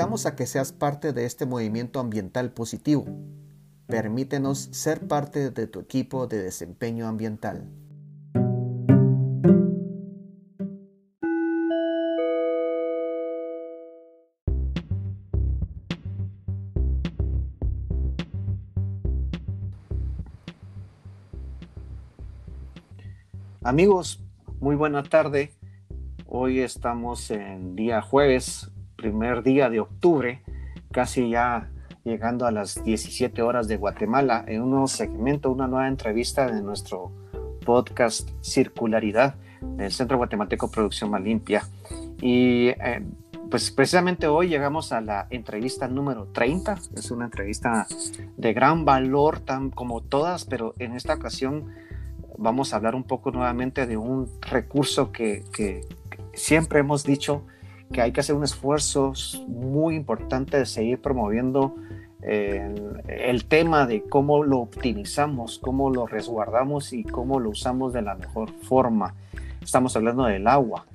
invitamos a que seas parte de este movimiento ambiental positivo. Permítenos ser parte de tu equipo de desempeño ambiental. Amigos, muy buena tarde. Hoy estamos en día jueves, primer día de octubre, casi ya llegando a las 17 horas de Guatemala, en un nuevo segmento, una nueva entrevista de nuestro podcast Circularidad del Centro Guatemalteco Producción Más Limpia. Y eh, pues precisamente hoy llegamos a la entrevista número 30. Es una entrevista de gran valor, tan como todas, pero en esta ocasión vamos a hablar un poco nuevamente de un recurso que, siempre hemos dicho que hay que hacer un esfuerzo muy importante de seguir promoviendo eh, el tema de cómo lo optimizamos, cómo lo resguardamos y cómo lo usamos de la mejor forma. Estamos hablando del agua.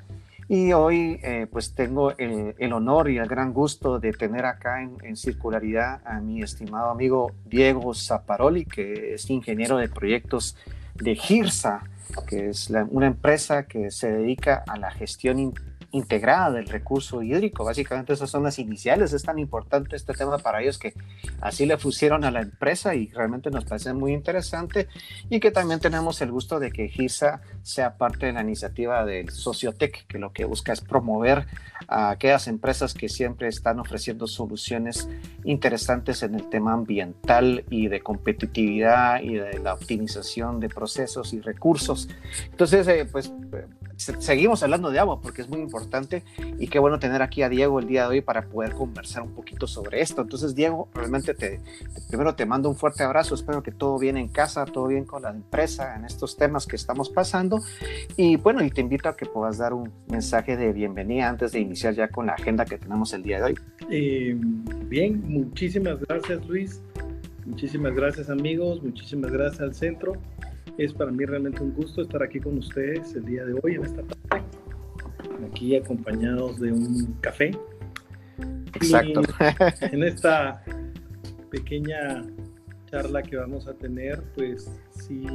Y hoy eh, pues tengo el, honor y el gran gusto de tener acá en, en, Circularidad a mi estimado amigo Diego Zaparoli, que es ingeniero de proyectos de GIRSA, que es una empresa que se dedica a la gestión integrada del recurso hídrico. Básicamente esas son las iniciales. Es tan importante este tema para ellos que así le pusieron a la empresa y realmente nos parece muy interesante y que también tenemos el gusto de que GISA sea parte de la iniciativa del Sociotec, que lo que busca es promover a aquellas empresas que siempre están ofreciendo soluciones interesantes en el tema ambiental y de competitividad y de la optimización de procesos y recursos. Entonces, eh, pues seguimos hablando de agua porque es muy importante y qué bueno tener aquí a Diego el día de hoy para poder conversar un poquito sobre esto. Entonces, Diego, realmente te, primero te mando un fuerte abrazo, espero que todo bien en casa, todo bien con la empresa en estos temas que estamos pasando y bueno, y te invito a que puedas dar un mensaje de bienvenida antes de iniciar ya con la agenda que tenemos el día de hoy. Eh, bien, muchísimas gracias Luis, muchísimas gracias amigos, muchísimas gracias al centro. Es para mí realmente un gusto estar aquí con ustedes el día de hoy, en esta tarde, aquí acompañados de un café. Exacto. en esta pequeña charla que vamos a tener, pues sí,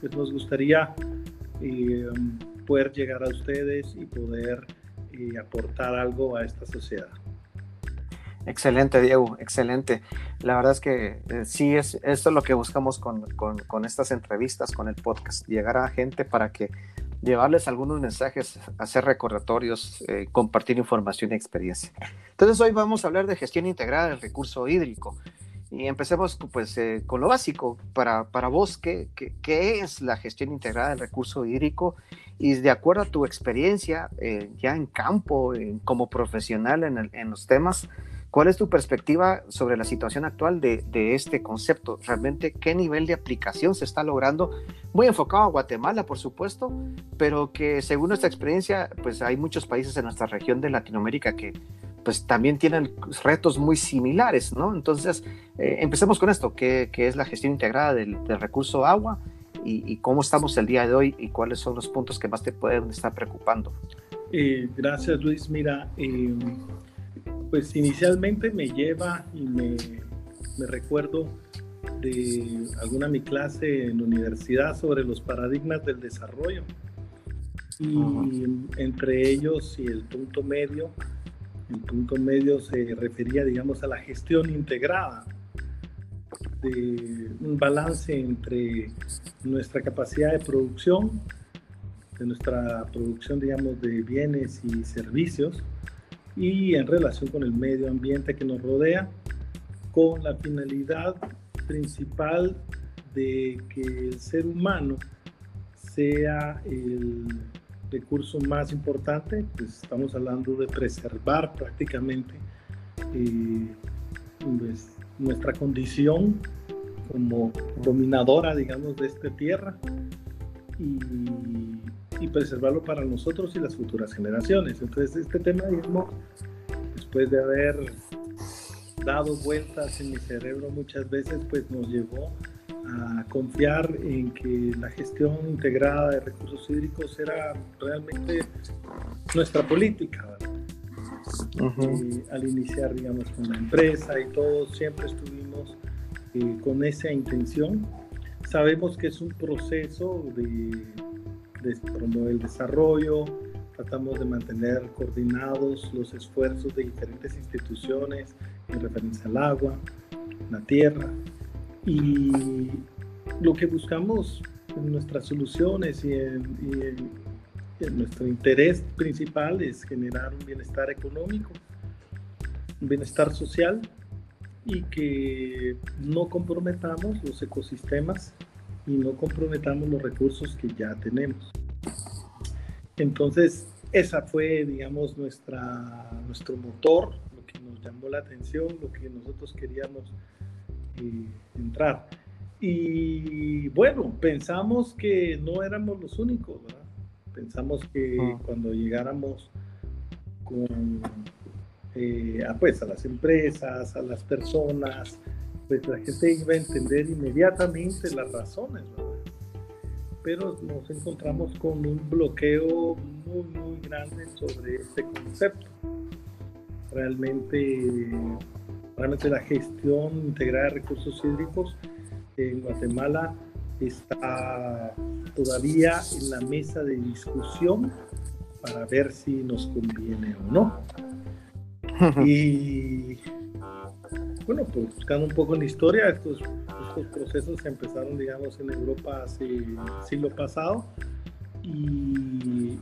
pues nos gustaría eh, poder llegar a ustedes y poder eh, aportar algo a esta sociedad. Excelente, Diego, excelente. La verdad es que eh, sí, es, esto es lo que buscamos con, con, estas entrevistas, con el podcast, llegar a gente para que llevarles algunos mensajes, hacer recordatorios, eh, compartir información y experiencia. Entonces hoy vamos a hablar de gestión integrada del recurso hídrico. Y empecemos pues eh, con lo básico. Para, para vos, ¿qué, ¿qué, qué, es la gestión integrada del recurso hídrico? Y de acuerdo a tu experiencia ya en campo, como profesional en, el, en los temas, ¿Cuál es tu perspectiva sobre la situación actual de, este concepto? ¿Realmente qué nivel de aplicación se está logrando? Muy enfocado a Guatemala, por supuesto, pero que según nuestra experiencia, pues hay muchos países en nuestra región de Latinoamérica que pues también tienen retos muy similares, ¿no? Entonces, eh, empecemos con esto, ¿qué, es la gestión integrada del, recurso agua y, cómo estamos el día de hoy y cuáles son los puntos que más te pueden estar preocupando? Eh, gracias, Luis. Mira, eh, pues inicialmente me lleva y me, recuerdo de alguna mi clase en la universidad sobre los paradigmas del desarrollo. Y entre ellos y el punto medio, el punto medio se refería, digamos, a la gestión integrada, de un balance entre nuestra capacidad de producción, de nuestra producción, digamos, de bienes y servicios, y en relación con el medio ambiente que nos rodea, con la finalidad principal de que el ser humano sea el recurso más importante, pues estamos hablando de preservar prácticamente eh, pues, nuestra condición como dominadora, digamos, de esta tierra y preservarlo para nosotros y las futuras generaciones. Entonces, este tema mismo, después de haber dado vueltas en mi cerebro muchas veces, pues nos llevó a confiar en que la gestión integrada de recursos hídricos era realmente nuestra política. Eh, al iniciar, digamos, con la empresa y todo, siempre estuvimos eh, con esa intención. Sabemos que es un proceso de promover el desarrollo, tratamos de mantener coordinados los esfuerzos de diferentes instituciones en referencia al agua, la tierra, y lo que buscamos en nuestras soluciones y en, nuestro interés principal es generar un bienestar económico, un bienestar social y que no comprometamos los ecosistemas y no comprometamos los recursos que ya tenemos. Entonces, esa fue, digamos, nuestra, nuestro motor, lo que nos llamó la atención, lo que nosotros queríamos eh, entrar. Y bueno, pensamos que no éramos los únicos, ¿verdad? Pensamos que ah. cuando llegáramos con, eh, a, pues, a las empresas, a las personas, pues la gente iba a entender inmediatamente las razones, ¿verdad? Pero nos encontramos con un bloqueo muy, muy grande sobre este concepto. Realmente, realmente la gestión integrada de recursos hídricos en Guatemala está todavía en la mesa de discusión para ver si nos conviene o no. Y bueno, pues buscando un poco en la historia, estos, estos procesos empezaron, digamos, en Europa hace siglo pasado y,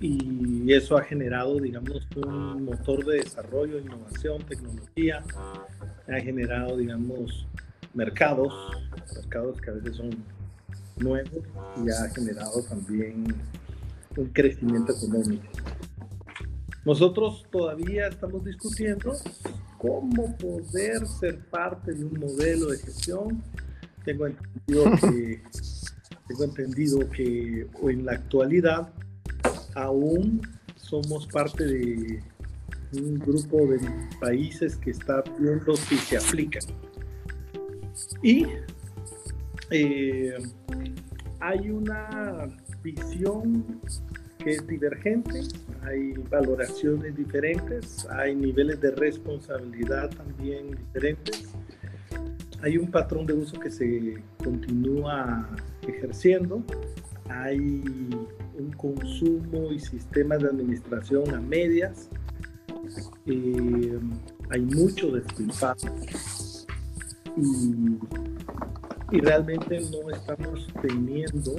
y eso ha generado, digamos, un motor de desarrollo, innovación, tecnología, ha generado, digamos, mercados, mercados que a veces son nuevos y ha generado también un crecimiento económico. Nosotros todavía estamos discutiendo cómo poder ser parte de un modelo de gestión. Tengo entendido que, tengo entendido que en la actualidad aún somos parte de un grupo de países que está viendo si se aplican y eh, hay una visión es divergente, hay valoraciones diferentes, hay niveles de responsabilidad también diferentes, hay un patrón de uso que se continúa ejerciendo, hay un consumo y sistemas de administración a medias, eh, hay mucho despilfarro y, realmente no estamos teniendo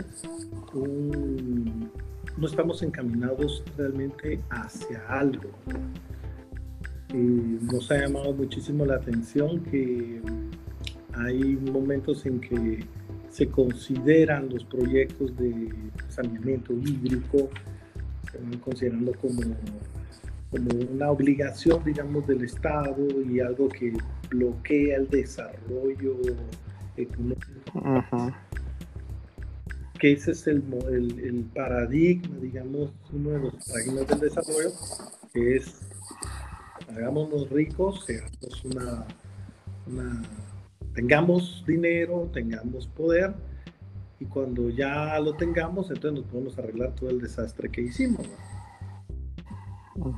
un, no estamos encaminados realmente hacia algo. nos ha llamado muchísimo la atención que hay momentos en que se consideran los proyectos de saneamiento hídrico, se van considerando como, como una obligación, digamos, del Estado y algo que bloquea el desarrollo económico. Que ese es el, el, paradigma, digamos, uno de los paradigmas del desarrollo, que es hagámonos ricos, seamos una, tengamos dinero, tengamos poder, y cuando ya lo tengamos, entonces nos podemos arreglar todo el desastre que hicimos.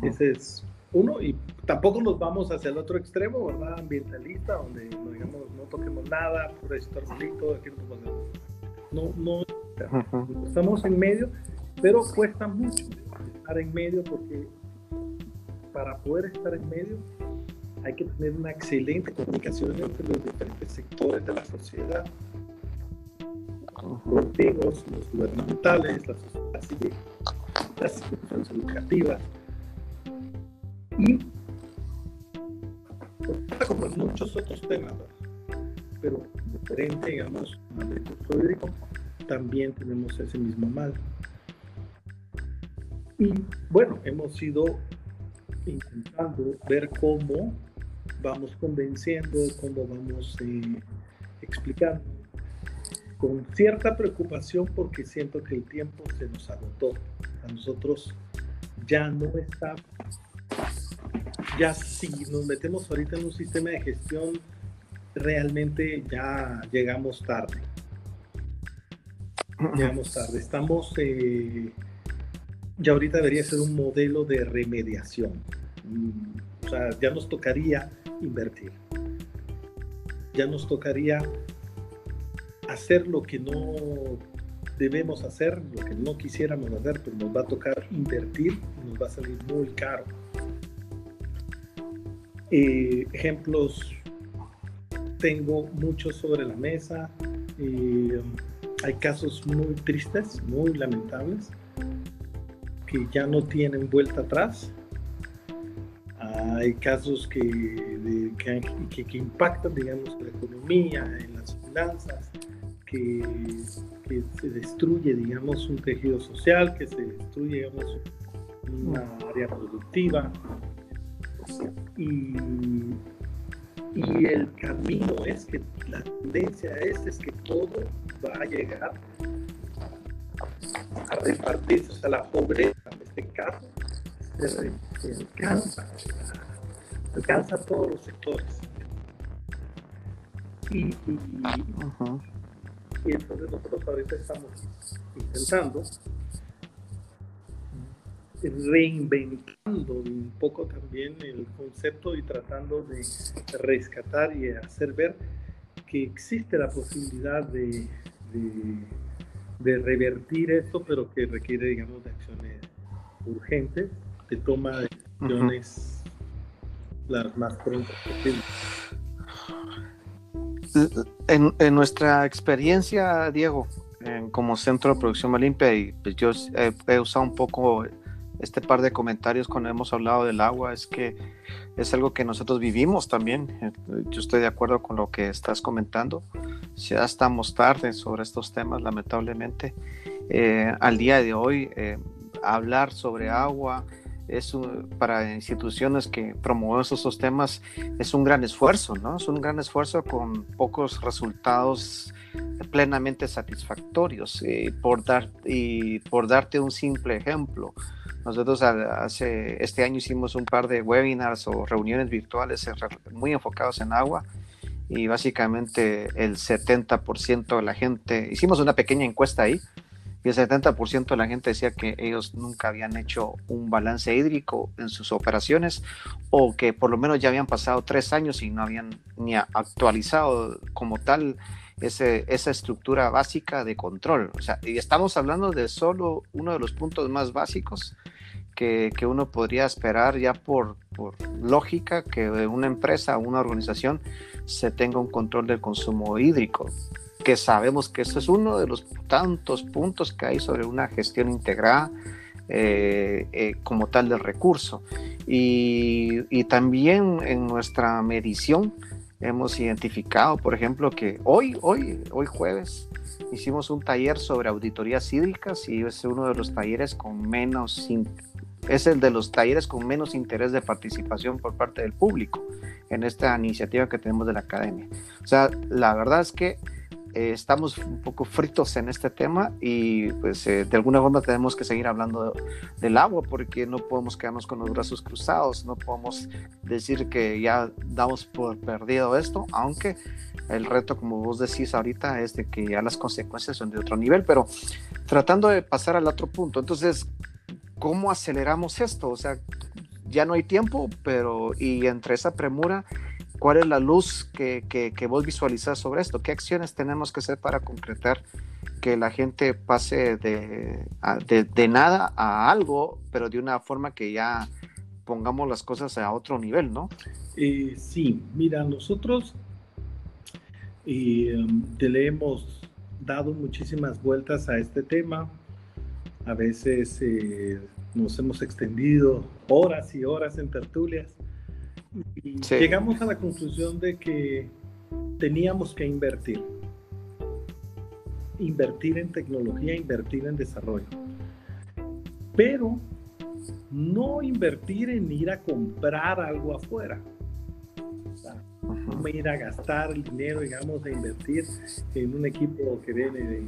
Ese es uno, y tampoco nos vamos hacia el otro extremo, ¿verdad? Ambientalista, donde no, digamos, no toquemos nada, por bonito, aquí no No, no, estamos en medio, pero cuesta mucho estar en medio porque para poder estar en medio hay que tener una excelente comunicación entre los diferentes sectores de la sociedad, los políticos, los gubernamentales, las instituciones educativas, y como en muchos otros temas, pero diferente, digamos, al hídrico, también tenemos ese mismo mal. Y bueno, hemos ido intentando ver cómo vamos convenciendo, cómo vamos eh, explicando, con cierta preocupación porque siento que el tiempo se nos agotó. A nosotros ya no está ya si nos metemos ahorita en un sistema de gestión, realmente ya llegamos tarde. Llegamos tarde. Estamos, eh, ya ahorita debería ser un modelo de remediación. Mm, o sea, ya nos tocaría invertir. Ya nos tocaría hacer lo que no debemos hacer, lo que no quisiéramos hacer, pero nos va a tocar invertir y nos va a salir muy caro. Eh, ejemplos tengo muchos sobre la mesa. Eh, hay casos muy tristes, muy lamentables, que ya no tienen vuelta atrás. Hay casos que, que, impactan, digamos, la economía, en las finanzas, que, que, se destruye, digamos, un tejido social, que se destruye, digamos, una área productiva. Y y el camino es que la tendencia es, es que todo va a llegar a repartirse, sea, la pobreza en este caso se, alcanza, alcanza a todos los sectores. Y, y, y entonces nosotros ahorita estamos intentando reinventando un poco también el concepto y tratando de rescatar y hacer ver que existe la posibilidad de, de, revertir esto, pero que requiere, digamos, de acciones urgentes, de toma de decisiones las más prontas posibles. En, en, nuestra experiencia, Diego, como centro de producción limpia, y pues yo he, usado un poco este par de comentarios cuando hemos hablado del agua es que es algo que nosotros vivimos también. Eh, yo estoy de acuerdo con lo que estás comentando. Ya estamos tarde sobre estos temas, lamentablemente. Eh, al día de hoy, eh, hablar sobre agua es para instituciones que promueven esos temas es un gran esfuerzo, ¿no? Es un gran esfuerzo con pocos resultados plenamente satisfactorios. por, dar, y por darte un simple ejemplo, nosotros hace, este año hicimos un par de webinars o reuniones virtuales muy enfocados en agua y básicamente el 70% de la gente, hicimos una pequeña encuesta ahí y el 70% de la gente decía que ellos nunca habían hecho un balance hídrico en sus operaciones o que por lo menos ya habían pasado tres años y no habían ni actualizado como tal ese, esa estructura básica de control. O sea, y estamos hablando de solo uno de los puntos más básicos que, que uno podría esperar ya por, por, lógica que una empresa una organización se tenga un control del consumo hídrico, que sabemos que eso es uno de los tantos puntos que hay sobre una gestión integrada eh, eh, como tal del recurso. Y, y también en nuestra medición, hemos identificado, por ejemplo, que hoy, hoy, hoy jueves, hicimos un taller sobre auditorías hídricas y es uno de los talleres con menos, es el de los talleres con menos interés de participación por parte del público en esta iniciativa que tenemos de la academia. O sea, la verdad es que eh, estamos un poco fritos en este tema y pues eh, de alguna forma tenemos que seguir hablando del agua porque no podemos quedarnos con los brazos cruzados, no podemos decir que ya damos por perdido esto, aunque el reto, como vos decís ahorita, es de que ya las consecuencias son de otro nivel, pero tratando de pasar al otro punto, entonces, ¿cómo aceleramos esto? O sea, ya no hay tiempo, pero y entre esa premura ¿Cuál es la luz que, que, vos visualizás sobre esto? ¿Qué acciones tenemos que hacer para concretar que la gente pase de, de, nada a algo, pero de una forma que ya pongamos las cosas a otro nivel, ¿no? Eh, sí, mira, nosotros eh, te le hemos dado muchísimas vueltas a este tema. A veces eh, nos hemos extendido horas y horas en tertulias y llegamos a la conclusión de que teníamos que invertir. Invertir en tecnología, invertir en desarrollo. Pero no invertir en ir a comprar algo afuera. no ir a gastar el dinero, digamos, de invertir en un equipo que viene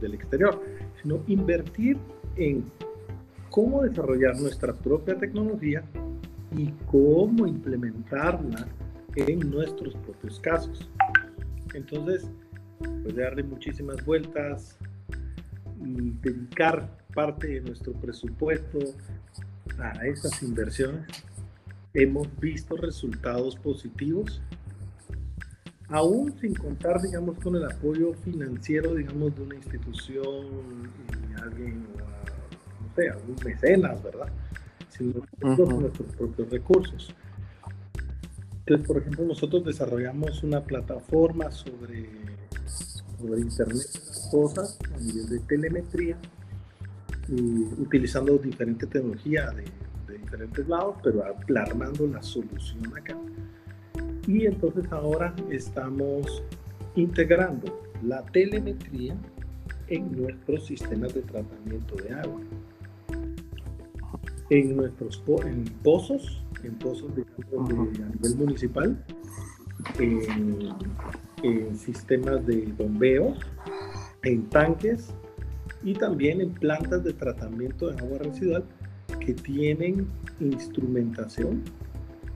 del exterior, sino invertir en cómo desarrollar nuestra propia tecnología y cómo implementarla en nuestros propios casos. Entonces, pues darle muchísimas vueltas, dedicar parte de nuestro presupuesto a estas inversiones hemos visto resultados positivos, aún sin contar, digamos, con el apoyo financiero, digamos, de una institución y alguien, no sé, algún mecenas, ¿verdad? Sino con nuestros propios recursos. Entonces, por ejemplo, nosotros desarrollamos una plataforma sobre, sobre Internet de cosas a nivel de telemetría, y utilizando diferentes tecnologías de, de, diferentes lados, pero armando la solución acá. Y entonces ahora estamos integrando la telemetría en nuestros sistemas de tratamiento de agua. En nuestros en pozos en pozos de, a nivel municipal, en, sistemas de bombeo, en tanques y también en plantas de tratamiento de agua residual que tienen instrumentación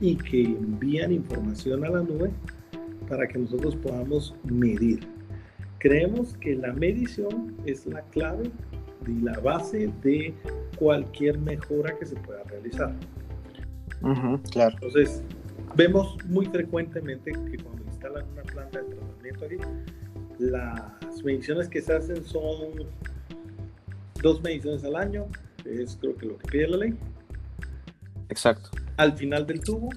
y que envían información a la nube para que nosotros podamos medir. Creemos que la medición es la clave y la base de cualquier mejora que se pueda realizar claro. Entonces, vemos muy frecuentemente que cuando instalan una planta de tratamiento aquí, las mediciones que se hacen son dos mediciones al año, es creo que lo que pide la ley. Exacto. Al final del tubo,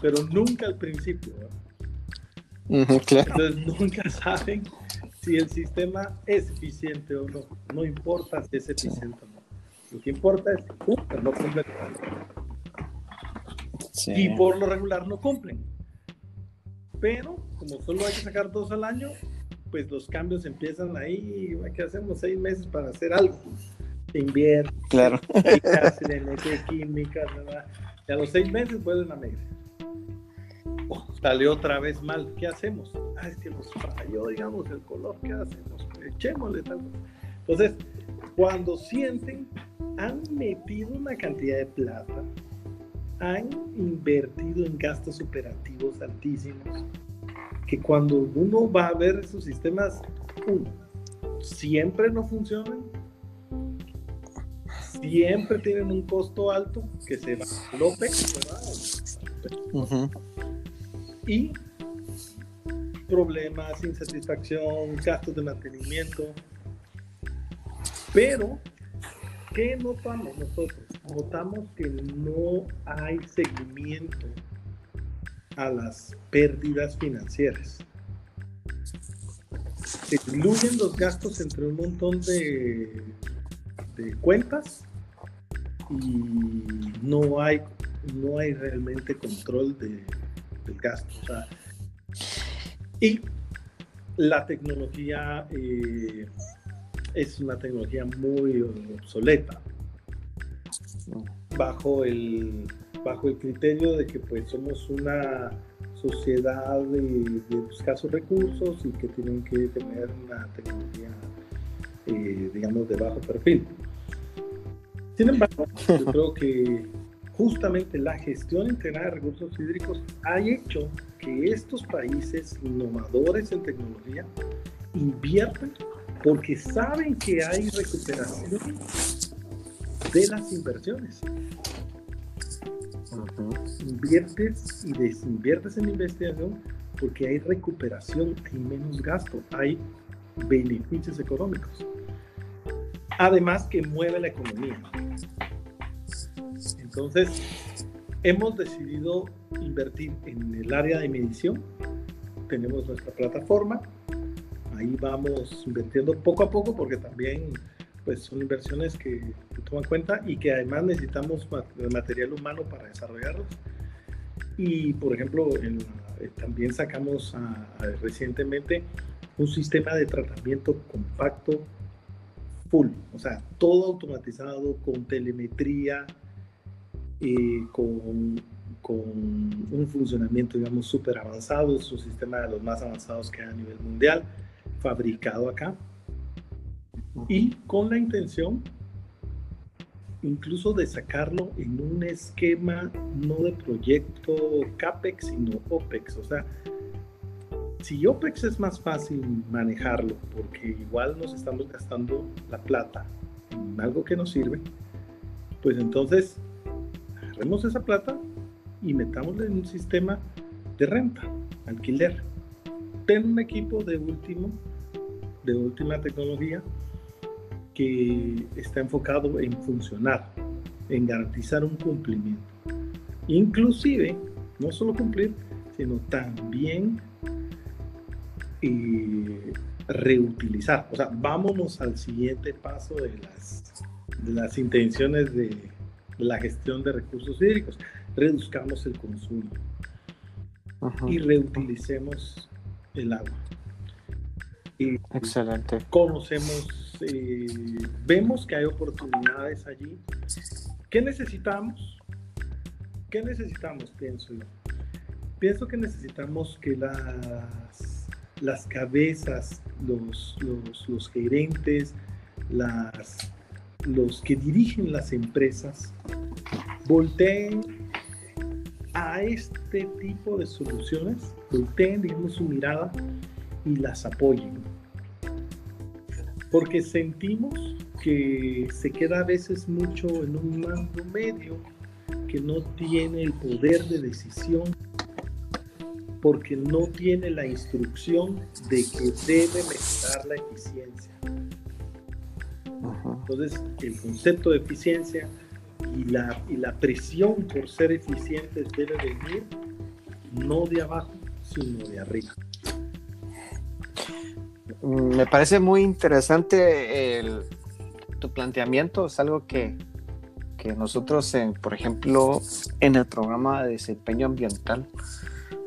pero nunca al principio. Entonces nunca saben si el sistema es eficiente o no. No importa si es eficiente o no. Lo que importa es que no cumplen. Y por lo regular no cumplen. Pero como solo hay que sacar dos al año, pues los cambios empiezan ahí. ¿Qué hacemos? Seis meses para hacer algo. Invierte, claro. se le mete químicas, y a los seis meses vuelven a medir. Oh, salió otra vez mal. ¿Qué hacemos? Ah, es que nos falló, digamos, el color. ¿Qué hacemos? Echémosle tal. Entonces, cuando sienten, han metido una cantidad de plata, han invertido en gastos operativos altísimos, que cuando uno va a ver esos sistemas, uno, siempre no funcionan, siempre tienen un costo alto que se va al OPEX, ¿verdad? Y problemas, insatisfacción, gastos de mantenimiento, pero, ¿qué notamos nosotros? Notamos que no hay seguimiento a las pérdidas financieras. Se diluyen los gastos entre un montón de, de cuentas y no hay, no hay realmente control de, del gasto. y la tecnología eh, es una tecnología muy obsoleta bajo el bajo el criterio de que pues somos una sociedad de, escasos recursos y que tienen que tener una tecnología eh, digamos de bajo perfil sin embargo yo creo que justamente la gestión integrada de recursos hídricos ha hecho que estos países innovadores en tecnología inviertan porque saben que hay recuperación de las inversiones. Inviertes y desinviertes en investigación porque hay recuperación, hay menos gasto, hay beneficios económicos. Además que mueve la economía. Entonces, hemos decidido invertir en el área de medición. Tenemos nuestra plataforma, ahí vamos invirtiendo poco a poco porque también pues son inversiones que, toman cuenta y que además necesitamos material humano para desarrollarlos. Y por ejemplo, eh, también sacamos recientemente un sistema de tratamiento compacto full, o sea, todo automatizado con telemetría, eh, con, con, un funcionamiento, digamos, súper avanzado, es un sistema de los más avanzados que hay a nivel mundial fabricado acá y con la intención incluso de sacarlo en un esquema no de proyecto CAPEX, sino OPEX. O sea, si OPEX es más fácil manejarlo, porque igual nos estamos gastando la plata en algo que nos sirve, pues entonces agarremos esa plata y metámosla en un sistema de renta, alquiler. Ten un equipo de último, de última tecnología que está enfocado en funcionar, en garantizar un cumplimiento. Inclusive, no solo cumplir, sino también eh, reutilizar. O sea, vámonos al siguiente paso de las, de las intenciones de, la gestión de recursos hídricos. Reduzcamos el consumo y reutilicemos el agua. Y Excelente. Conocemos, eh, vemos que hay oportunidades allí. ¿Qué necesitamos? ¿Qué necesitamos, pienso yo? Pienso que necesitamos que las, las cabezas, los, los, los gerentes, las, los que dirigen las empresas, volteen a este tipo de soluciones, volteen, digamos, su mirada y las apoyen. Porque sentimos que se queda a veces mucho en un mando medio que no tiene el poder de decisión porque no tiene la instrucción de que debe mejorar la eficiencia. Entonces, el concepto de eficiencia y la, y la presión por ser eficientes debe venir no de abajo, sino de arriba. Me parece muy interesante el, tu planteamiento, es algo que, que nosotros, por ejemplo, en el programa de desempeño ambiental,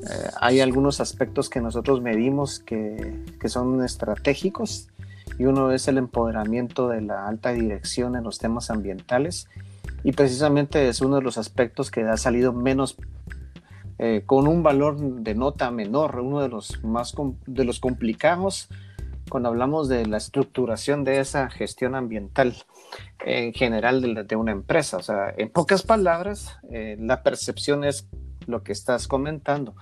eh, hay algunos aspectos que nosotros medimos que, que, son estratégicos y uno es el empoderamiento de la alta dirección en los temas ambientales y precisamente es uno de los aspectos que ha salido menos eh, con un valor de nota menor, uno de los más de los complicados cuando hablamos de la estructuración de esa gestión ambiental en general de, una empresa. O sea, en pocas palabras, eh, la percepción es lo que estás comentando,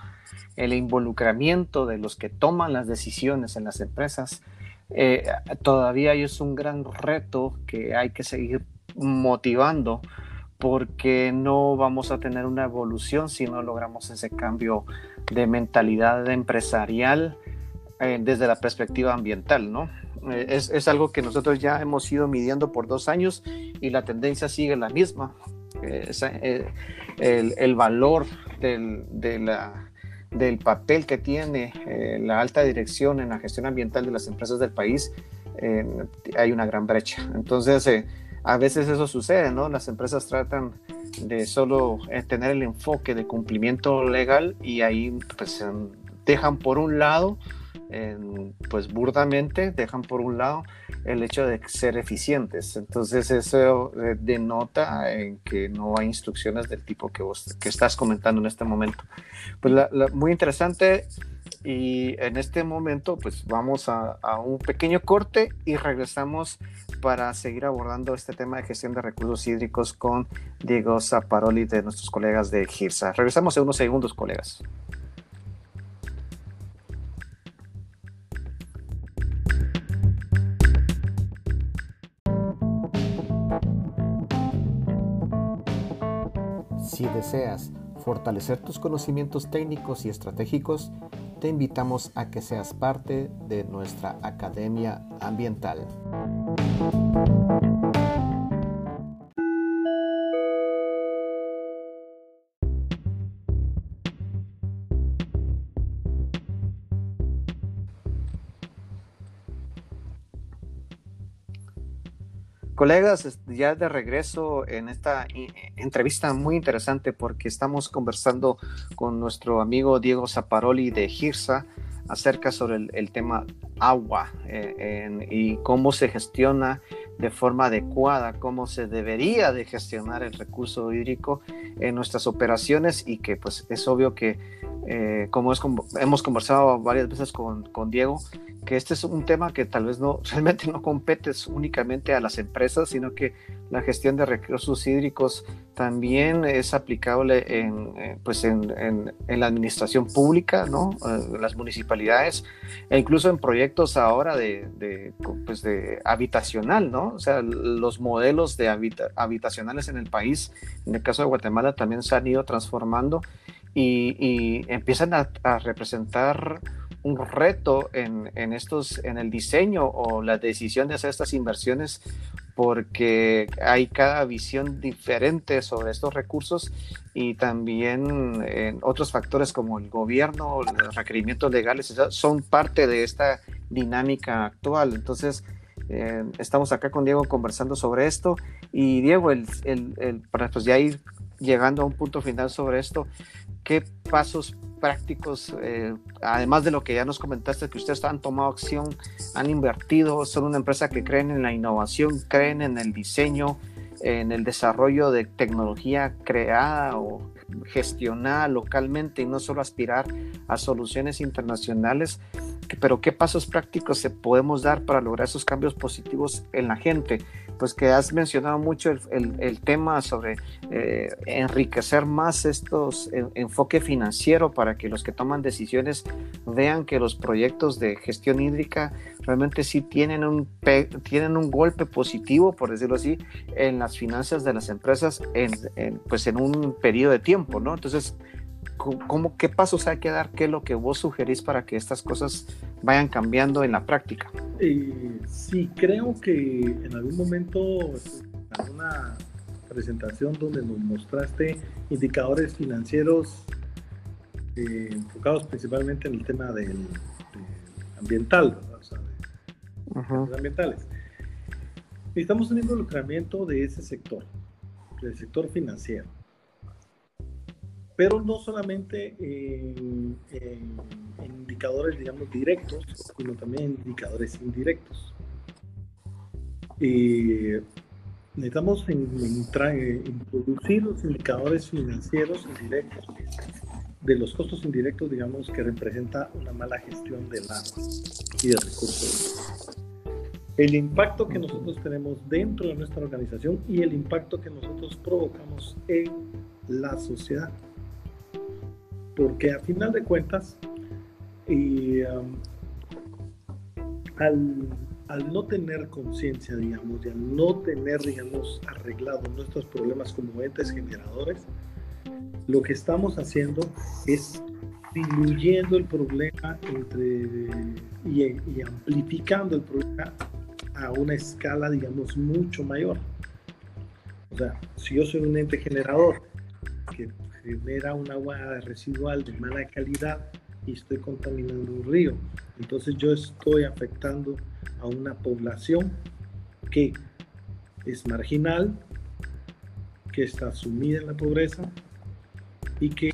el involucramiento de los que toman las decisiones en las empresas. Eh, todavía es un gran reto que hay que seguir motivando porque no vamos a tener una evolución si no logramos ese cambio de mentalidad empresarial eh, desde la perspectiva ambiental, ¿no? Eh, es, es, algo que nosotros ya hemos ido midiendo por dos años y la tendencia sigue la misma. El, el, valor de la, del papel que tiene la alta dirección en la gestión ambiental de las empresas del país, hay una gran brecha. Entonces, a veces eso sucede, ¿no? Las empresas tratan de solo tener el enfoque de cumplimiento legal y ahí pues dejan por un lado pues burdamente dejan por un lado el hecho de ser eficientes. Entonces eso eh, denota en que no hay instrucciones del tipo que vos que estás comentando en este momento. Pues muy interesante y en este momento pues vamos a, un pequeño corte y regresamos para seguir abordando este tema de gestión de recursos hídricos con Diego Zaparoli de nuestros colegas de GIRSA. Regresamos en unos segundos, colegas. Fortalecer tus conocimientos técnicos y estratégicos, te invitamos a que seas parte de nuestra Academia Ambiental. Colegas, ya de regreso en esta entrevista muy interesante porque estamos conversando con nuestro amigo Diego Zaparoli de GIRSA acerca sobre el, tema agua eh, y cómo se gestiona de forma adecuada, cómo se debería de gestionar el recurso hídrico en nuestras operaciones y que pues es obvio que eh, como es, hemos conversado varias veces con, con, Diego, que este es un tema que tal vez no realmente no compete únicamente a las empresas, sino que la gestión de recursos hídricos también es aplicable en, eh, pues en, en, la administración pública, ¿no? Eh, las municipalidades, e incluso en proyectos ahora de, de, pues de habitacional, ¿no? O sea, los modelos de habitacionales en el país, en el caso de Guatemala, también se han ido transformando y, empiezan a, representar un reto en, en, estos, en el diseño o la decisión de hacer estas inversiones porque hay cada visión diferente sobre estos recursos y también en otros factores como el gobierno, los requerimientos legales, son parte de esta dinámica actual. Entonces, eh, estamos acá con Diego conversando sobre esto y Diego, el, el, para pues ya ir llegando a un punto final sobre esto, ¿qué pasos prácticos, eh, además de lo que ya nos comentaste, que ustedes han tomado acción, han invertido, son una empresa que creen en la innovación, creen en el diseño, en el desarrollo de tecnología creada o gestionada localmente y no solo aspirar a soluciones internacionales, pero qué pasos prácticos se podemos dar para lograr esos cambios positivos en la gente pues que has mencionado mucho el, tema sobre eh, enriquecer más estos enfoque financiero para que los que toman decisiones vean que los proyectos de gestión hídrica realmente sí tienen un, tienen un golpe positivo, por decirlo así, en las finanzas de las empresas en, pues en un periodo de tiempo, ¿no? Entonces, ¿cómo, ¿qué pasos hay que dar? ¿Qué es lo que vos sugerís para que estas cosas vayan cambiando en la práctica? Eh, sí, creo que en algún momento, en alguna presentación donde nos mostraste indicadores financieros eh, enfocados principalmente en el tema del, ambiental, o sea, de, ambientales. Estamos en involucramiento de ese sector, del sector financiero pero no solamente en, indicadores, digamos, directos, sino también indicadores indirectos. necesitamos introducir los indicadores financieros indirectos de los costos indirectos, digamos, que representa una mala gestión del agua y de recursos. El impacto que nosotros tenemos dentro de nuestra organización y el impacto que nosotros provocamos en la sociedad porque a final de cuentas, um, al, no tener conciencia, digamos, y al no tener, digamos, arreglado nuestros problemas como entes generadores, lo que estamos haciendo es diluyendo el problema entre, y, y amplificando el problema a una escala, digamos, mucho mayor. O sea, si yo soy un ente generador que genera un agua residual de mala calidad y estoy contaminando un río. Entonces yo estoy afectando a una población que es marginal, que está sumida en la pobreza y que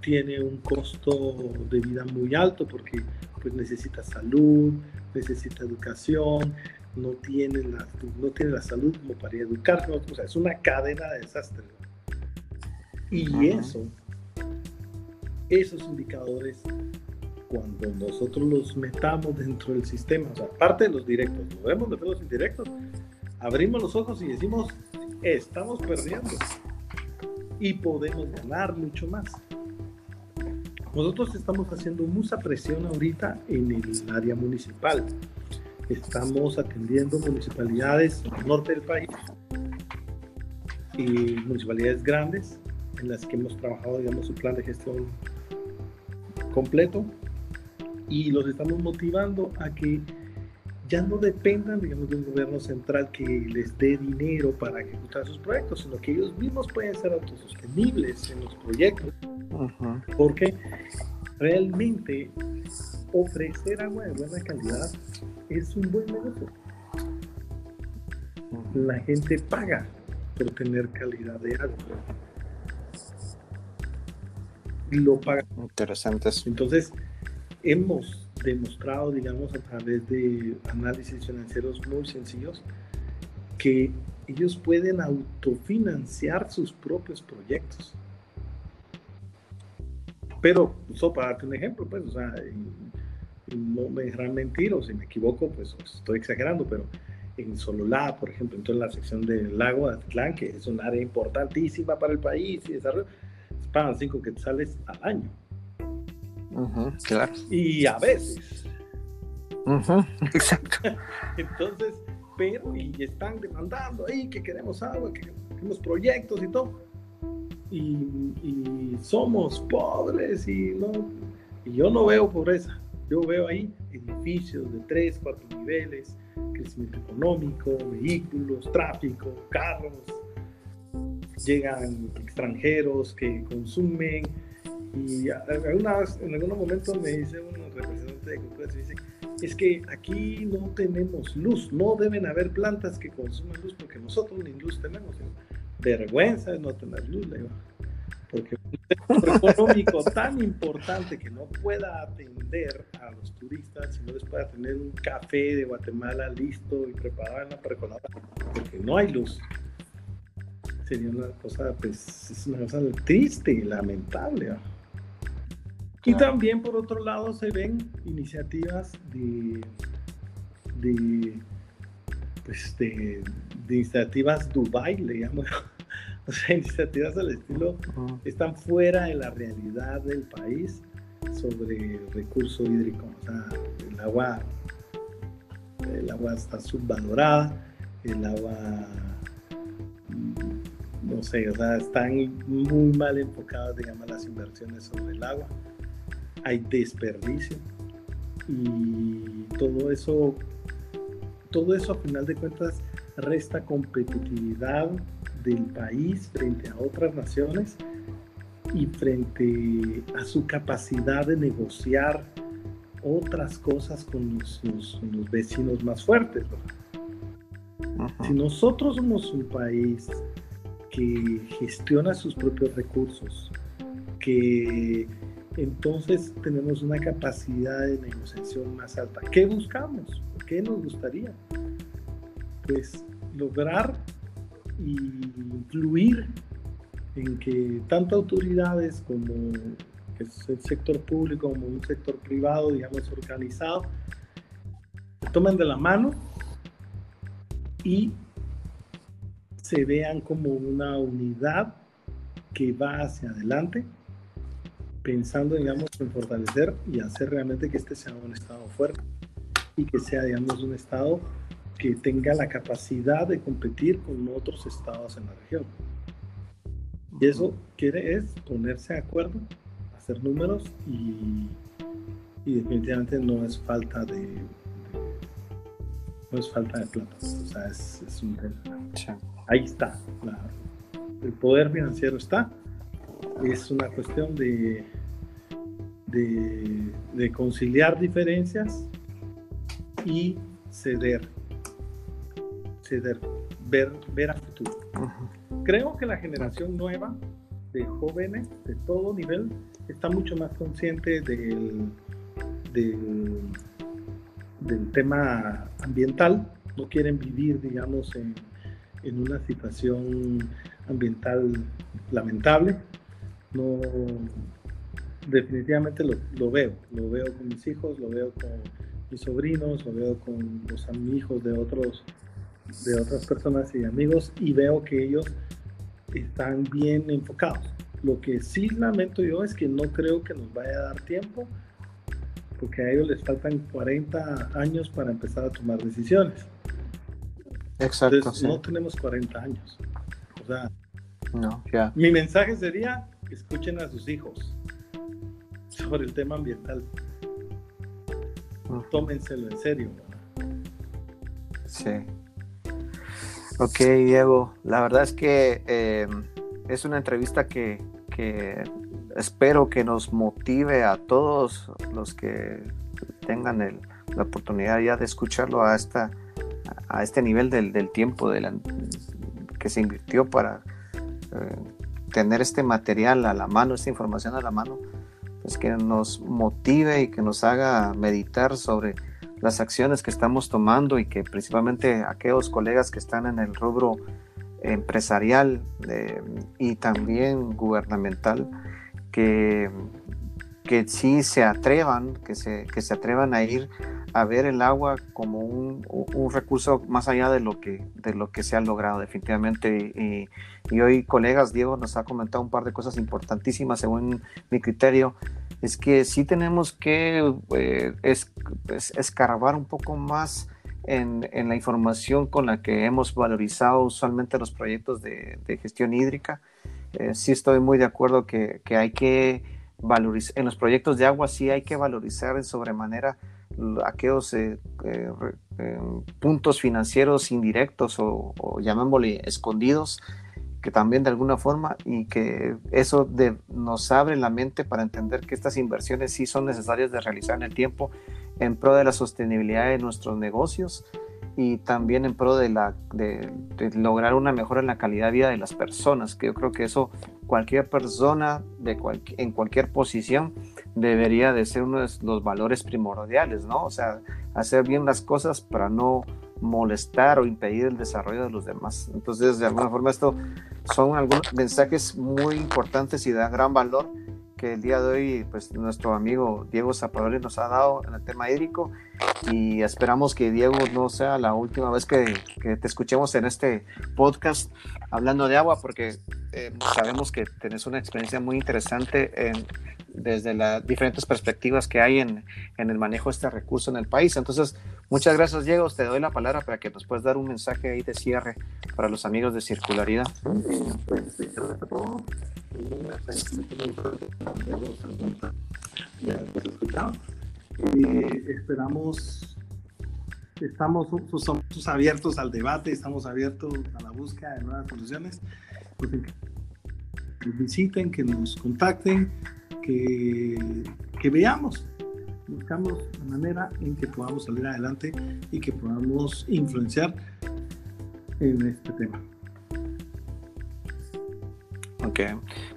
tiene un costo de vida muy alto porque pues necesita salud, necesita educación, no tiene la, no tiene la salud como para educar, o sea, es una cadena de desastres. Y eso, esos indicadores, cuando nosotros los metamos dentro del sistema, o sea, aparte de los directos, lo vemos de los indirectos, abrimos los ojos y decimos, estamos perdiendo y podemos ganar mucho más. Nosotros estamos haciendo mucha presión ahorita en el área municipal. Estamos atendiendo municipalidades norte del país y municipalidades grandes en las que hemos trabajado, digamos, su plan de gestión completo y los estamos motivando a que ya no dependan, digamos, de un gobierno central que les dé dinero para ejecutar sus proyectos, sino que ellos mismos pueden ser autosostenibles en los proyectos. Porque realmente ofrecer agua de buena calidad es un buen negocio. La gente paga por tener calidad de agua lo pagan. Interesantes. Entonces, hemos demostrado, digamos, a través de análisis financieros muy sencillos, que ellos pueden autofinanciar sus propios proyectos. Pero, solo para darte un ejemplo, pues, o sea, no me dejarán mentir, o si me equivoco, pues estoy exagerando, pero en Sololá, por ejemplo, en toda la sección del lago de Atlán, que es un área importantísima para el país y desarrollo, pagan 5 quetzales al año. claro. Y a veces. exacto. Entonces, pero, y están demandando ahí que queremos agua, que queremos proyectos y todo. Y, somos pobres y no. Y yo no veo pobreza. Yo veo ahí edificios de 3, 4 niveles, crecimiento económico, vehículos, tráfico, carros. Llegan extranjeros que consumen. Y alguna en algún momento me dice un representante de cultura, dice, es que aquí no tenemos luz, no deben haber plantas que consuman luz porque nosotros ni luz tenemos. Vergüenza es no tener luz, le digo. Porque un sector económico tan importante que no pueda atender a los turistas, si no les pueda tener un café de Guatemala listo y preparado en la percoladora, porque no hay luz. Sería una cosa, pues, es una cosa triste y lamentable. Y también, por otro lado, se ven iniciativas de, de, pues de, iniciativas Dubai, le llamo O sea, iniciativas al estilo están fuera de la realidad del país sobre el recurso hídrico. O sea, el agua, el agua está subvalorada, el agua, no sé, o sea, están muy mal enfocadas, digamos, las inversiones sobre el agua. Hay desperdicio. Y todo eso, todo eso a final de cuentas resta competitividad del país frente a otras naciones y frente a su capacidad de negociar otras cosas con los, vecinos más fuertes. Si nosotros somos un país que gestiona sus propios recursos, que entonces tenemos una capacidad de negociación más alta. ¿Qué buscamos? ¿Qué nos gustaría? Pues lograr y incluir en que tanto autoridades como el sector público como un sector privado, digamos, organizado, tomen de la mano y se vean como una unidad que va hacia adelante pensando, digamos, en fortalecer y hacer realmente que este sea un Estado fuerte y que sea, digamos, un Estado que tenga la capacidad de competir con otros estados en la región. Y eso quiere es ponerse de acuerdo, hacer números y, y definitivamente no es falta de, no es falta de plata, o sea, es, es un Ahí está, el poder financiero está, es una cuestión de, de, conciliar diferencias y ceder, ceder, ver, ver a futuro. Creo que la generación nueva de jóvenes de todo nivel está mucho más consciente del, del, del tema ambiental, no quieren vivir, digamos, en, en una situación ambiental lamentable, no definitivamente lo, veo, lo veo con mis hijos, lo veo con mis sobrinos, lo veo con los hijos de otros de otras personas y amigos y veo que ellos están bien enfocados. Lo que sí lamento yo es que no creo que nos vaya a dar tiempo porque a ellos les faltan 40 años para empezar a tomar decisiones. Exacto. Entonces, no tenemos 40 años. O sea, no, mi mensaje sería, escuchen a sus hijos sobre el tema ambiental. Tómenselo en serio. Sí. Ok, Diego, la verdad es que eh, es una entrevista que, espero que nos motive a todos los que tengan la oportunidad ya de escucharlo a, esta, a este nivel del, tiempo de que se invirtió para eh, tener este material a la mano, esta información a la mano pues que nos motive y que nos haga meditar sobre las acciones que estamos tomando y que principalmente aquellos colegas que están en el rubro empresarial eh, y también gubernamental que que sí se atrevan, que se, que se atrevan a ir a ver el agua como un, un, recurso más allá de lo que, de lo que se ha logrado definitivamente. Y, y, hoy, colegas, Diego nos ha comentado un par de cosas importantísimas según mi criterio. Es que sí tenemos que eh, es, escarbar un poco más en, en, la información con la que hemos valorizado usualmente los proyectos de, de gestión hídrica. Eh, sí estoy muy de acuerdo que, que hay que valorizar, en los proyectos de agua sí hay que valorizar en sobremanera aquellos eh, eh, eh, puntos financieros indirectos o, llamémosle escondidos que también de alguna forma y que eso nos abre la mente para entender que estas inversiones sí son necesarias de realizar en el tiempo en pro de la sostenibilidad de nuestros negocios y también en pro de, la, de, lograr una mejora en la calidad de vida de las personas, que yo creo que eso cualquier persona de en cualquier posición debería de ser uno de los valores primordiales, ¿no? O sea, hacer bien las cosas para no molestar o impedir el desarrollo de los demás. Entonces, de alguna forma, esto son algunos mensajes muy importantes y de gran valor que el día de hoy pues nuestro amigo Diego Zapadori nos ha dado en el tema hídrico y esperamos que Diego no sea la última vez que, que te escuchemos en este podcast hablando de agua porque eh, sabemos que tenés una experiencia muy interesante en, desde las diferentes perspectivas que hay en, en, el manejo de este recurso en el país. Entonces, muchas gracias Diego, te doy la palabra para que nos puedas dar un mensaje ahí de cierre para los amigos de Circularidad. Eh, esperamos, estamos somos abiertos al debate, estamos abiertos a la búsqueda de nuevas soluciones. Pues, visiten, que nos contacten, que, veamos, buscamos la manera en que podamos salir adelante y que podamos influenciar en este tema. Ok,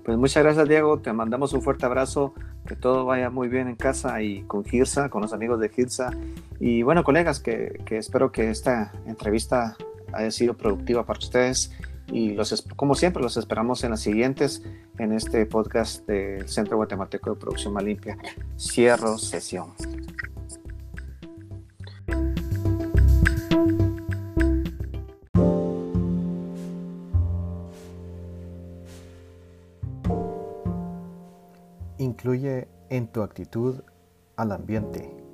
pues muchas gracias Diego, te mandamos un fuerte abrazo, que todo vaya muy bien en casa y con Girsa, con los amigos de Girsa. Y bueno, colegas, que espero que esta entrevista haya sido productiva para ustedes y los, como siempre los esperamos en las siguientes en este podcast del Centro Guatemalteco de Producción Más Limpia. Cierro sesión. Incluye en tu actitud al ambiente